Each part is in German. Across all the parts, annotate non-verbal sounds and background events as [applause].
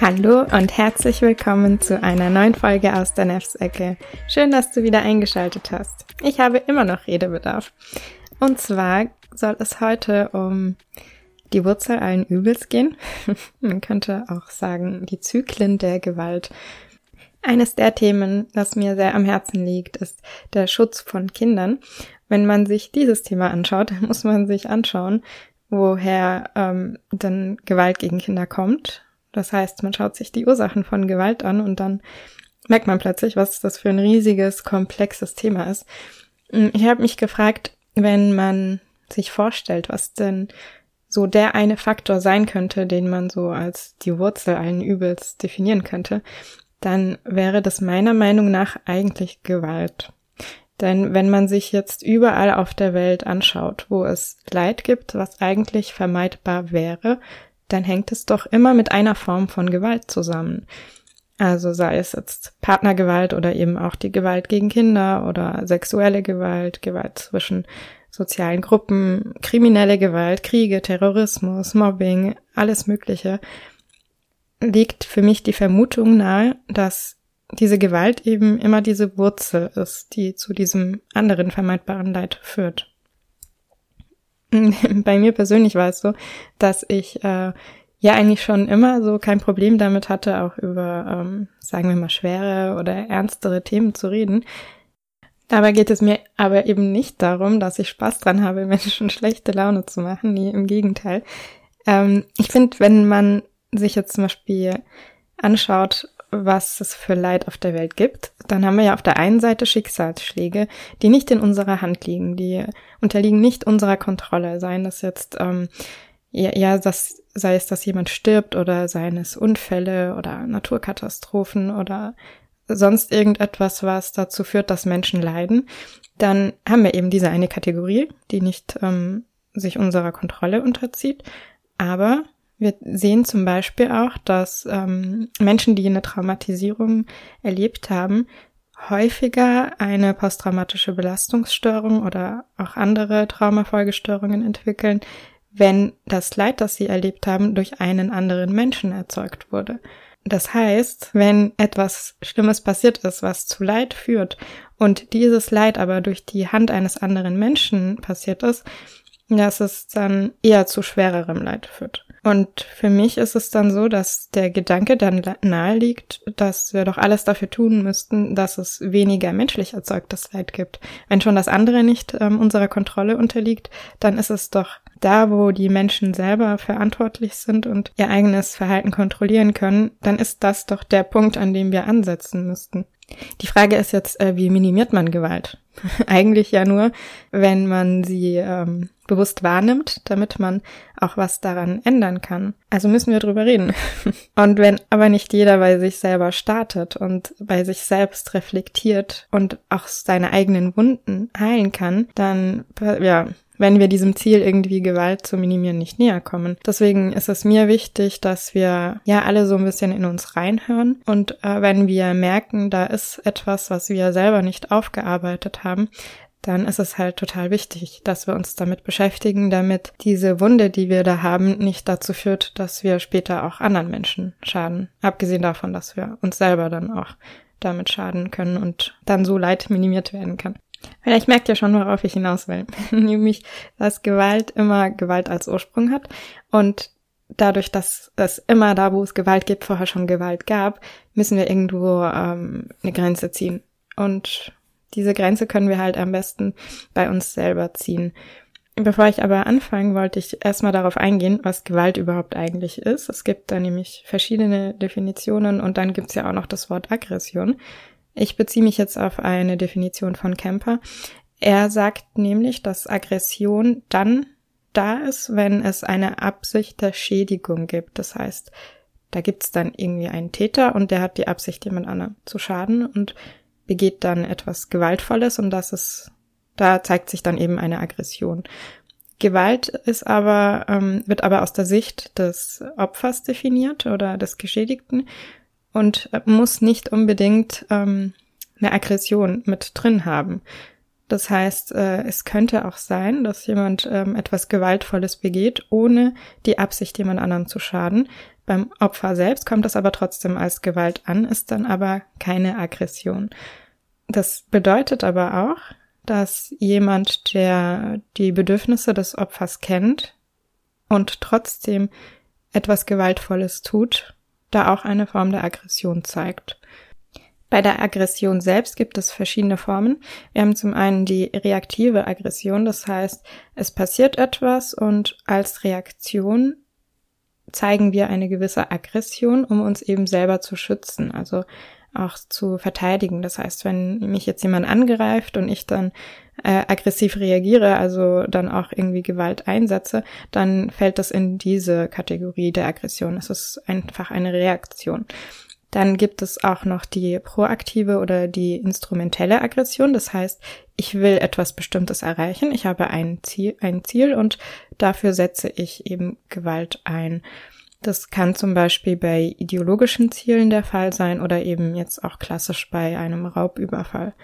Hallo und herzlich willkommen zu einer neuen Folge aus der Nefsecke. Schön, dass du wieder eingeschaltet hast. Ich habe immer noch Redebedarf. Und zwar soll es heute um die Wurzel allen Übels gehen. [laughs] Man könnte auch sagen, die Zyklen der Gewalt. Eines der Themen, das mir sehr am Herzen liegt, ist der Schutz von Kindern. Wenn man sich dieses Thema anschaut, [laughs] muss man sich anschauen, woher ähm, denn Gewalt gegen Kinder kommt das heißt, man schaut sich die Ursachen von Gewalt an und dann merkt man plötzlich, was das für ein riesiges, komplexes Thema ist. Hm, ich habe mich gefragt, wenn man sich vorstellt, was denn so der eine Faktor sein könnte, den man so als die Wurzel allen Übels definieren könnte, dann wäre das meiner Meinung nach eigentlich Gewalt. Denn wenn man sich jetzt überall auf der Welt anschaut, wo es Leid gibt, was eigentlich vermeidbar wäre, dann hängt es doch immer mit einer Form von Gewalt zusammen. Also sei es jetzt Partnergewalt oder eben auch die Gewalt gegen Kinder oder sexuelle Gewalt, Gewalt zwischen sozialen Gruppen, kriminelle Gewalt, Kriege, Terrorismus, Mobbing, alles Mögliche, liegt für mich die Vermutung nahe, dass diese Gewalt eben immer diese Wurzel ist, die zu diesem anderen vermeidbaren Leid führt. [laughs] Bei mir persönlich war es so, dass ich äh, ja eigentlich schon immer so kein Problem damit hatte, auch über, ähm, sagen wir mal, schwere oder ernstere Themen zu reden. Dabei geht es mir aber eben nicht darum, dass ich Spaß dran habe, [laughs] Menschen schlechte Laune zu machen. Nee, im Gegenteil. Ähm, ich finde, wenn man sich jetzt zum Beispiel anschaut, was es für Leid auf der Welt gibt, dann haben wir ja auf der einen Seite Schicksalsschläge, die nicht in unserer Hand liegen, die unterliegen nicht unserer Kontrolle, seien das jetzt ähm, ja, ja das, sei es, dass jemand stirbt oder seien es Unfälle oder Naturkatastrophen oder sonst irgendetwas, was dazu führt, dass Menschen leiden, dann haben wir eben diese eine Kategorie, die nicht ähm, sich unserer Kontrolle unterzieht, aber wir sehen zum Beispiel auch, dass ähm, Menschen, die eine Traumatisierung erlebt haben, häufiger eine posttraumatische Belastungsstörung oder auch andere Traumafolgestörungen entwickeln, wenn das Leid, das sie erlebt haben, durch einen anderen Menschen erzeugt wurde. Das heißt, wenn etwas Schlimmes passiert ist, was zu Leid führt und dieses Leid aber durch die Hand eines anderen Menschen passiert ist, dass es dann eher zu schwererem Leid führt. Und für mich ist es dann so, dass der Gedanke dann nahe liegt, dass wir doch alles dafür tun müssten, dass es weniger menschlich erzeugtes Leid gibt. Wenn schon das andere nicht ähm, unserer Kontrolle unterliegt, dann ist es doch da, wo die Menschen selber verantwortlich sind und ihr eigenes Verhalten kontrollieren können, dann ist das doch der Punkt, an dem wir ansetzen müssten. Die Frage ist jetzt, äh, wie minimiert man Gewalt? [laughs] Eigentlich ja nur, wenn man sie ähm, bewusst wahrnimmt, damit man auch was daran ändern kann. Also müssen wir drüber reden. [laughs] Und wenn aber nicht jeder bei sich selber startet und bei sich selbst reflektiert und auch seine eigenen Wunden heilen kann, dann, ja, wenn wir diesem Ziel irgendwie Gewalt zu minimieren nicht näher kommen. Deswegen ist es mir wichtig, dass wir ja alle so ein bisschen in uns reinhören und äh, wenn wir merken, da ist etwas, was wir selber nicht aufgearbeitet haben, dann ist es halt total wichtig, dass wir uns damit beschäftigen, damit diese Wunde, die wir da haben, nicht dazu führt, dass wir später auch anderen Menschen schaden. Abgesehen davon, dass wir uns selber dann auch damit schaden können und dann so Leid minimiert werden kann. Vielleicht merkt ihr schon, worauf ich hinaus will. [laughs] Nämlich, dass Gewalt immer Gewalt als Ursprung hat und dadurch, dass es immer da, wo es Gewalt gibt, vorher schon Gewalt gab, müssen wir irgendwo ähm, eine Grenze ziehen. Und diese Grenze können wir halt am besten bei uns selber ziehen. Bevor ich aber anfange, wollte ich erstmal darauf eingehen, was Gewalt überhaupt eigentlich ist. Es gibt da nämlich verschiedene Definitionen und dann gibt's ja auch noch das Wort Aggression. Ich beziehe mich jetzt auf eine Definition von Kemper. Er sagt nämlich, dass Aggression dann da ist, wenn es eine Absicht der Schädigung gibt. Das heißt, da gibt's dann irgendwie einen Täter und der hat die Absicht, jemand anderem zu schaden und begeht dann etwas Gewaltvolles und das ist, da zeigt sich dann eben eine Aggression. Gewalt ist aber, ähm, wird aber aus der Sicht des Opfers definiert oder des Geschädigten und muss nicht unbedingt ähm, eine Aggression mit drin haben. Das heißt, äh, es könnte auch sein, dass jemand ähm, etwas Gewaltvolles begeht, ohne die Absicht, jemand anderem zu schaden. Beim Opfer selbst kommt es aber trotzdem als Gewalt an, ist dann aber keine Aggression. Das bedeutet aber auch, dass jemand, der die Bedürfnisse des Opfers kennt und trotzdem etwas Gewaltvolles tut, da auch eine Form der Aggression zeigt. Bei der Aggression selbst gibt es verschiedene Formen. Wir haben zum einen die reaktive Aggression, das heißt, es passiert etwas und als Reaktion zeigen wir eine gewisse Aggression, um uns eben selber zu schützen, also auch zu verteidigen. Das heißt, wenn mich jetzt jemand angreift und ich dann äh, aggressiv reagiere, also dann auch irgendwie Gewalt einsetze, dann fällt das in diese Kategorie der Aggression. Es ist einfach eine Reaktion. Dann gibt es auch noch die proaktive oder die instrumentelle Aggression. Das heißt, ich will etwas Bestimmtes erreichen. Ich habe ein Ziel, ein Ziel und dafür setze ich eben Gewalt ein. Das kann zum Beispiel bei ideologischen Zielen der Fall sein oder eben jetzt auch klassisch bei einem Raubüberfall.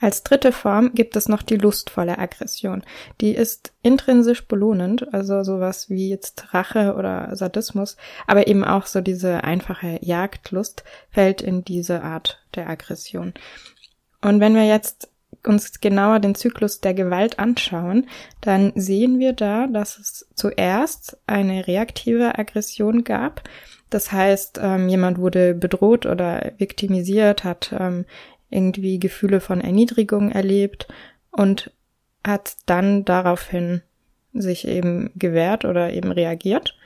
Als dritte Form gibt es noch die lustvolle Aggression. Die ist intrinsisch belohnend, also sowas wie jetzt Rache oder Sadismus, aber eben auch so diese einfache Jagdlust fällt in diese Art der Aggression. Und wenn wir jetzt uns genauer den Zyklus der Gewalt anschauen, dann sehen wir da, dass es zuerst eine reaktive Aggression gab. Das heißt, ähm, jemand wurde bedroht oder viktimisiert, hat ähm, irgendwie Gefühle von Erniedrigung erlebt und hat dann daraufhin sich eben gewehrt oder eben reagiert.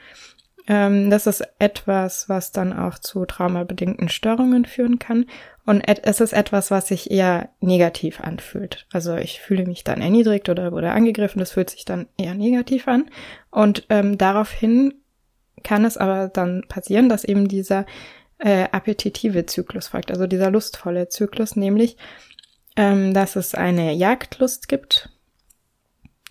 Ähm, das ist etwas, was dann auch zu traumabedingten Störungen führen kann. Und es ist etwas, was sich eher negativ anfühlt. Also ich fühle mich dann erniedrigt oder wurde angegriffen. Das fühlt sich dann eher negativ an. Und ähm, daraufhin kann es aber dann passieren, dass eben dieser äh, appetitive Zyklus folgt, also dieser lustvolle Zyklus, nämlich, ähm, dass es eine Jagdlust gibt,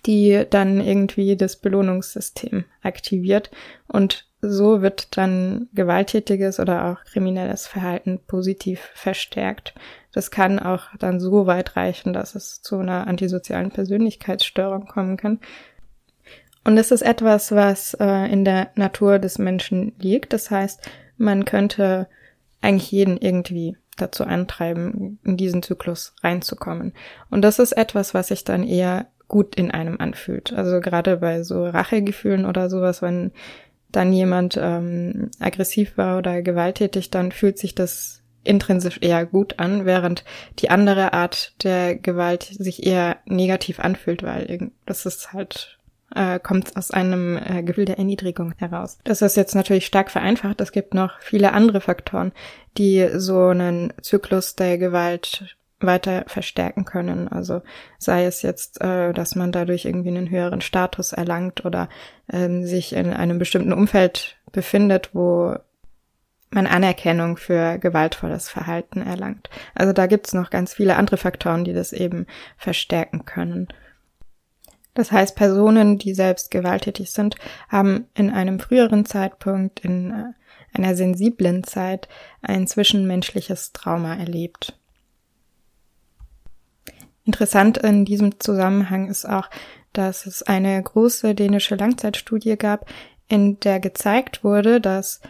die dann irgendwie das Belohnungssystem aktiviert und so wird dann gewalttätiges oder auch kriminelles Verhalten positiv verstärkt. Das kann auch dann so weit reichen, dass es zu einer antisozialen Persönlichkeitsstörung kommen kann. Und es ist etwas, was äh, in der Natur des Menschen liegt. Das heißt, man könnte eigentlich jeden irgendwie dazu antreiben, in diesen Zyklus reinzukommen. Und das ist etwas, was sich dann eher gut in einem anfühlt. Also gerade bei so Rachegefühlen oder sowas, wenn dann jemand ähm, aggressiv war oder gewalttätig, dann fühlt sich das intrinsisch eher gut an, während die andere Art der Gewalt sich eher negativ anfühlt, weil das ist halt äh, kommt aus einem äh, Gefühl der Erniedrigung heraus. Das ist jetzt natürlich stark vereinfacht. Es gibt noch viele andere Faktoren, die so einen Zyklus der Gewalt weiter verstärken können. Also sei es jetzt, äh, dass man dadurch irgendwie einen höheren Status erlangt oder ähm, sich in einem bestimmten Umfeld befindet, wo man Anerkennung für gewaltvolles Verhalten erlangt. Also da gibt's noch ganz viele andere Faktoren, die das eben verstärken können. Das heißt, Personen, die selbst gewalttätig sind, haben in einem früheren Zeitpunkt, in äh, einer sensiblen Zeit, ein zwischenmenschliches Trauma erlebt. Interessant in diesem Zusammenhang ist auch, dass es eine große dänische Langzeitstudie gab, in der gezeigt wurde, dass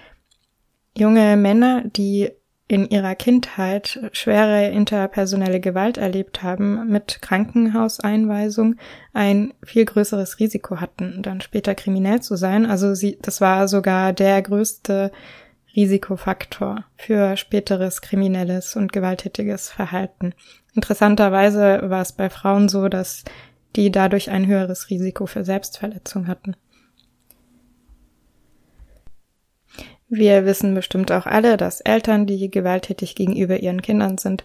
junge Männer, die in ihrer Kindheit schwere interpersonelle Gewalt erlebt haben, mit Krankenhauseinweisung ein viel größeres Risiko hatten, dann später kriminell zu sein. Also sie, das war sogar der größte Risikofaktor für späteres kriminelles und gewalttätiges Verhalten. Interessanterweise war es bei Frauen so, dass die dadurch ein höheres Risiko für Selbstverletzung hatten. Wir wissen bestimmt auch alle, dass Eltern, die gewalttätig gegenüber ihren Kindern sind,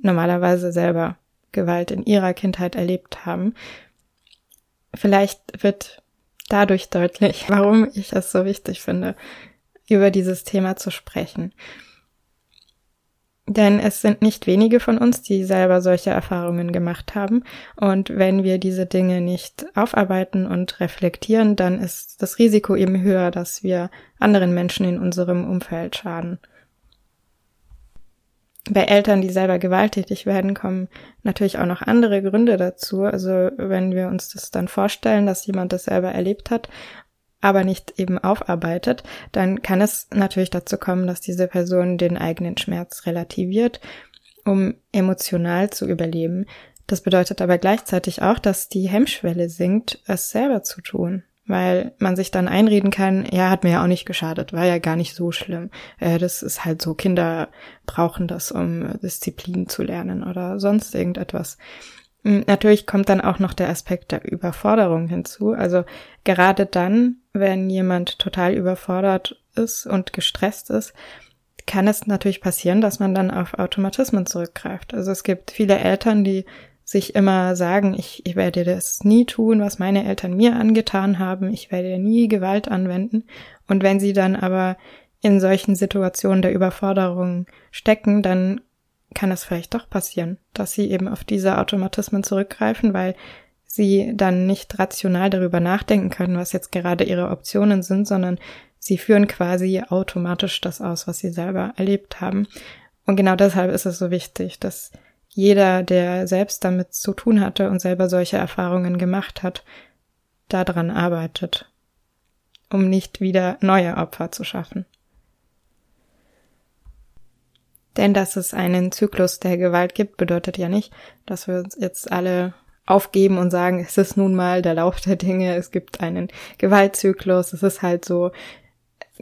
normalerweise selber Gewalt in ihrer Kindheit erlebt haben. Vielleicht wird dadurch deutlich, warum ich es so wichtig finde, über dieses Thema zu sprechen. Denn es sind nicht wenige von uns, die selber solche Erfahrungen gemacht haben. Und wenn wir diese Dinge nicht aufarbeiten und reflektieren, dann ist das Risiko eben höher, dass wir anderen Menschen in unserem Umfeld schaden. Bei Eltern, die selber gewalttätig werden, kommen natürlich auch noch andere Gründe dazu. Also wenn wir uns das dann vorstellen, dass jemand das selber erlebt hat aber nicht eben aufarbeitet, dann kann es natürlich dazu kommen, dass diese Person den eigenen Schmerz relativiert, um emotional zu überleben. Das bedeutet aber gleichzeitig auch, dass die Hemmschwelle sinkt, es selber zu tun weil man sich dann einreden kann, ja, hat mir ja auch nicht geschadet, war ja gar nicht so schlimm. Äh, das ist halt so, Kinder brauchen das, um Disziplin zu lernen oder sonst irgendetwas. Hm, natürlich kommt dann auch noch der Aspekt der Überforderung hinzu. Also gerade dann, wenn jemand total überfordert ist und gestresst ist, kann es natürlich passieren, dass man dann auf Automatismen zurückgreift. Also es gibt viele Eltern, die sich immer sagen, ich, ich werde das nie tun, was meine Eltern mir angetan haben, ich werde nie Gewalt anwenden. Und wenn sie dann aber in solchen Situationen der Überforderung stecken, dann kann es vielleicht doch passieren, dass sie eben auf diese Automatismen zurückgreifen, weil sie dann nicht rational darüber nachdenken können, was jetzt gerade ihre Optionen sind, sondern sie führen quasi automatisch das aus, was sie selber erlebt haben. Und genau deshalb ist es so wichtig, dass jeder, der selbst damit zu tun hatte und selber solche Erfahrungen gemacht hat, daran arbeitet, um nicht wieder neue Opfer zu schaffen. Denn dass es einen Zyklus der Gewalt gibt, bedeutet ja nicht, dass wir uns jetzt alle aufgeben und sagen, es ist nun mal der Lauf der Dinge, es gibt einen Gewaltzyklus, es ist halt so,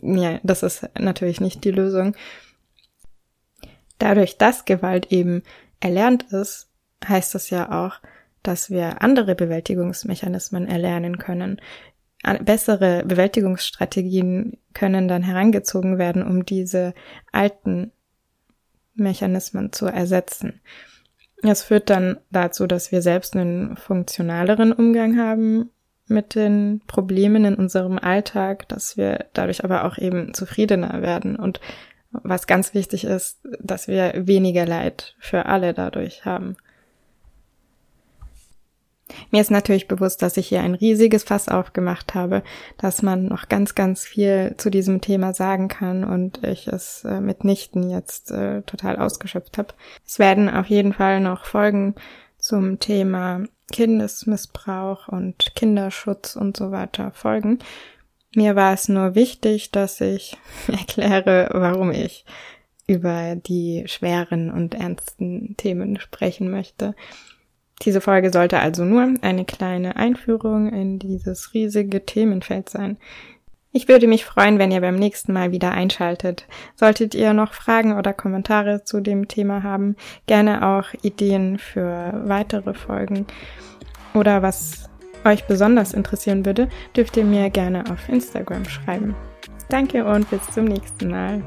ja, das ist natürlich nicht die Lösung. Dadurch, dass Gewalt eben erlernt ist, heißt das ja auch, dass wir andere Bewältigungsmechanismen erlernen können. Bessere Bewältigungsstrategien können dann herangezogen werden, um diese alten Mechanismen zu ersetzen. Das führt dann dazu, dass wir selbst einen funktionaleren Umgang haben mit den Problemen in unserem Alltag, dass wir dadurch aber auch eben zufriedener werden und was ganz wichtig ist, dass wir weniger Leid für alle dadurch haben. Mir ist natürlich bewusst, dass ich hier ein riesiges Fass aufgemacht habe, dass man noch ganz, ganz viel zu diesem Thema sagen kann und ich es äh, mitnichten jetzt äh, total ausgeschöpft habe. Es werden auf jeden Fall noch Folgen zum Thema Kindesmissbrauch und Kinderschutz und so weiter folgen. Mir war es nur wichtig, dass ich [laughs] erkläre, warum ich über die schweren und ernsten Themen sprechen möchte. Diese Folge sollte also nur eine kleine Einführung in dieses riesige Themenfeld sein. Ich würde mich freuen, wenn ihr beim nächsten Mal wieder einschaltet. Solltet ihr noch Fragen oder Kommentare zu dem Thema haben, gerne auch Ideen für weitere Folgen oder was euch besonders interessieren würde, dürft ihr mir gerne auf Instagram schreiben. Danke und bis zum nächsten Mal.